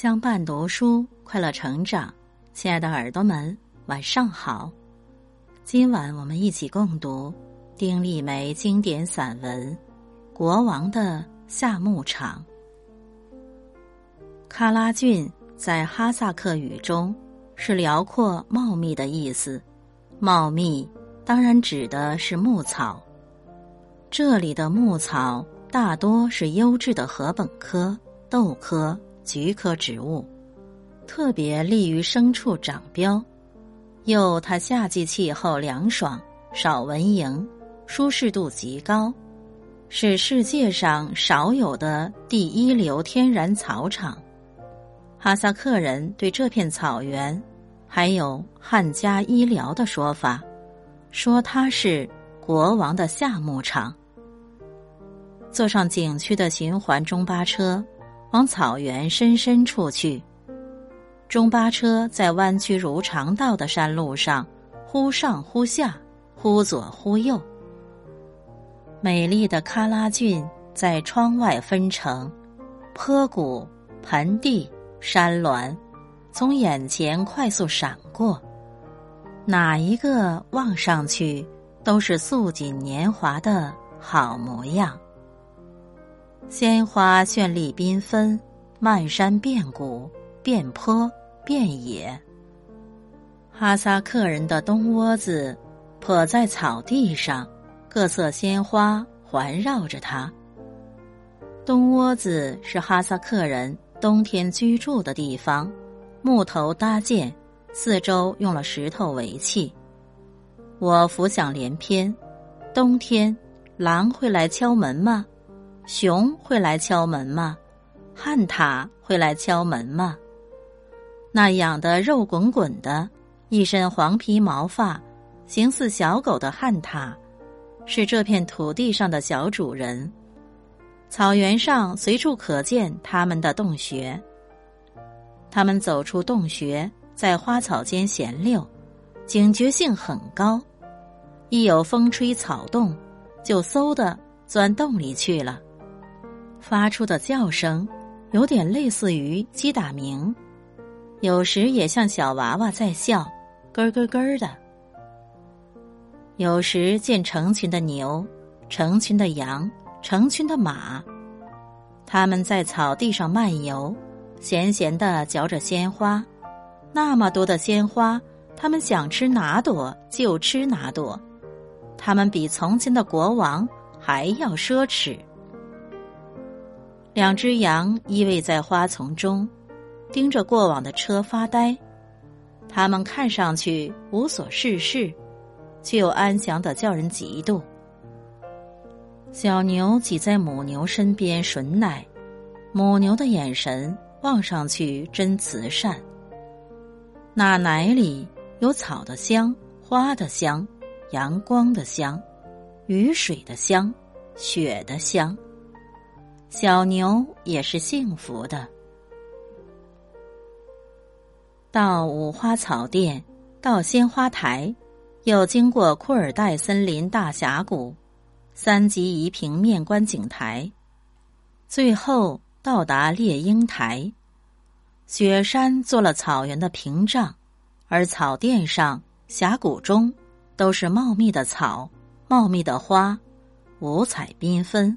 相伴读书，快乐成长。亲爱的耳朵们，晚上好！今晚我们一起共读丁立梅经典散文《国王的夏牧场》。喀拉峻在哈萨克语中是辽阔茂密的意思，茂密当然指的是牧草。这里的牧草大多是优质的禾本科、豆科。菊科植物，特别利于牲畜长膘，又它夏季气候凉爽，少蚊蝇，舒适度极高，是世界上少有的第一流天然草场。哈萨克人对这片草原还有汉家医疗的说法，说它是国王的夏牧场。坐上景区的循环中巴车。往草原深深处去，中巴车在弯曲如长道的山路上忽上忽下，忽左忽右。美丽的喀拉峻在窗外分成坡谷、盆地、山峦，从眼前快速闪过，哪一个望上去都是素锦年华的好模样。鲜花绚丽缤纷，漫山遍谷，遍坡遍野。哈萨克人的冬窝子泊在草地上，各色鲜花环绕着它。冬窝子是哈萨克人冬天居住的地方，木头搭建，四周用了石头围砌。我浮想联翩，冬天狼会来敲门吗？熊会来敲门吗？旱獭会来敲门吗？那养的肉滚滚的、一身黄皮毛发、形似小狗的旱獭，是这片土地上的小主人。草原上随处可见他们的洞穴。他们走出洞穴，在花草间闲溜，警觉性很高。一有风吹草动，就嗖的钻洞里去了。发出的叫声，有点类似于鸡打鸣，有时也像小娃娃在笑，咯咯咯的。有时见成群的牛，成群的羊，成群的马，它们在草地上漫游，闲闲的嚼着鲜花。那么多的鲜花，它们想吃哪朵就吃哪朵，它们比从前的国王还要奢侈。两只羊依偎在花丛中，盯着过往的车发呆。它们看上去无所事事，却又安详的叫人嫉妒。小牛挤在母牛身边吮奶，母牛的眼神望上去真慈善。那奶里有草的香、花的香、阳光的香、雨水的香、雪的香。小牛也是幸福的。到五花草甸，到鲜花台，又经过库尔代森林大峡谷，三级移平面观景台，最后到达猎鹰台。雪山做了草原的屏障，而草甸上、峡谷中都是茂密的草、茂密的花，五彩缤纷。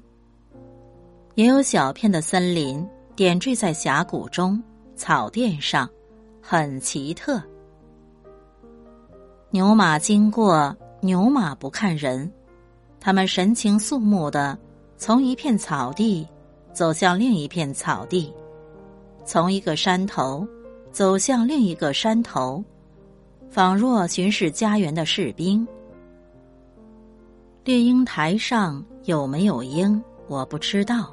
也有小片的森林点缀在峡谷中、草甸上，很奇特。牛马经过，牛马不看人，他们神情肃穆的从一片草地走向另一片草地，从一个山头走向另一个山头，仿若巡视家园的士兵。猎鹰台上有没有鹰，我不知道。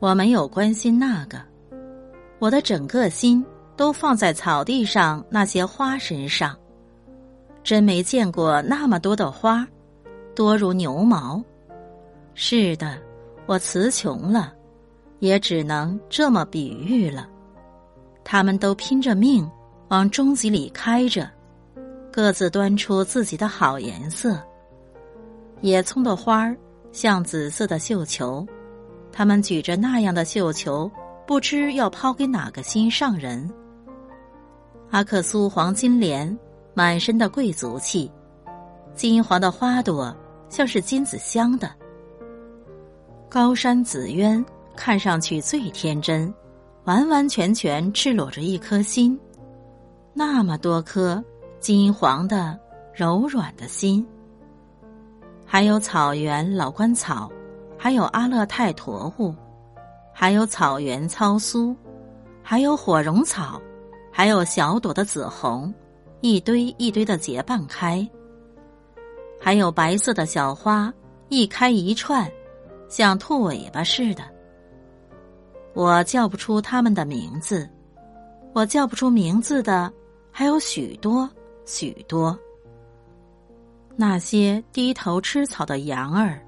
我没有关心那个，我的整个心都放在草地上那些花身上。真没见过那么多的花，多如牛毛。是的，我词穷了，也只能这么比喻了。他们都拼着命往终极里开着，各自端出自己的好颜色。野葱的花儿像紫色的绣球。他们举着那样的绣球，不知要抛给哪个心上人。阿克苏黄金莲，满身的贵族气，金黄的花朵像是金子镶的。高山紫鸢看上去最天真，完完全全赤裸着一颗心，那么多颗金黄的柔软的心。还有草原老官草，还有阿勒泰驼木，还有草原糙苏，还有火绒草，还有小朵的紫红，一堆一堆的结瓣开。还有白色的小花，一开一串。像兔尾巴似的，我叫不出它们的名字，我叫不出名字的还有许多许多。那些低头吃草的羊儿，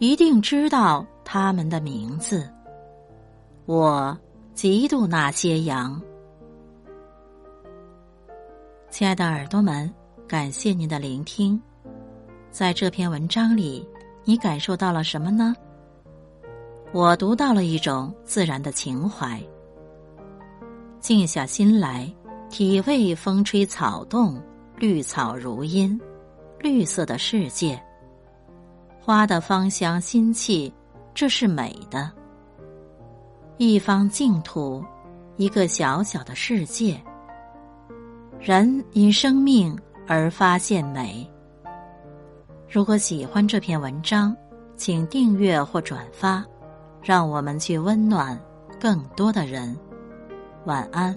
一定知道他们的名字。我嫉妒那些羊。亲爱的耳朵们，感谢您的聆听，在这篇文章里，你感受到了什么呢？我读到了一种自然的情怀。静下心来，体味风吹草动，绿草如茵，绿色的世界。花的芳香馨气，这是美的。一方净土，一个小小的世界。人因生命而发现美。如果喜欢这篇文章，请订阅或转发。让我们去温暖更多的人。晚安。